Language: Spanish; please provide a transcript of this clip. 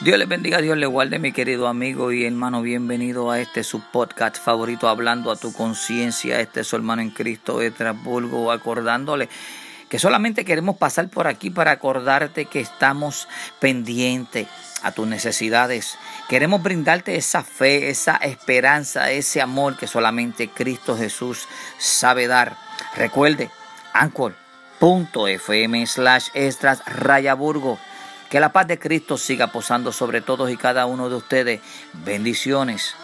Dios les bendiga, Dios le guarde, mi querido amigo y hermano. Bienvenido a este su podcast favorito, hablando a tu conciencia. Este es su hermano en Cristo, Estrasburgo, acordándole que solamente queremos pasar por aquí para acordarte que estamos pendientes a tus necesidades. Queremos brindarte esa fe, esa esperanza, ese amor que solamente Cristo Jesús sabe dar. Recuerde, anchor.fm slash extras que la paz de Cristo siga posando sobre todos y cada uno de ustedes. Bendiciones.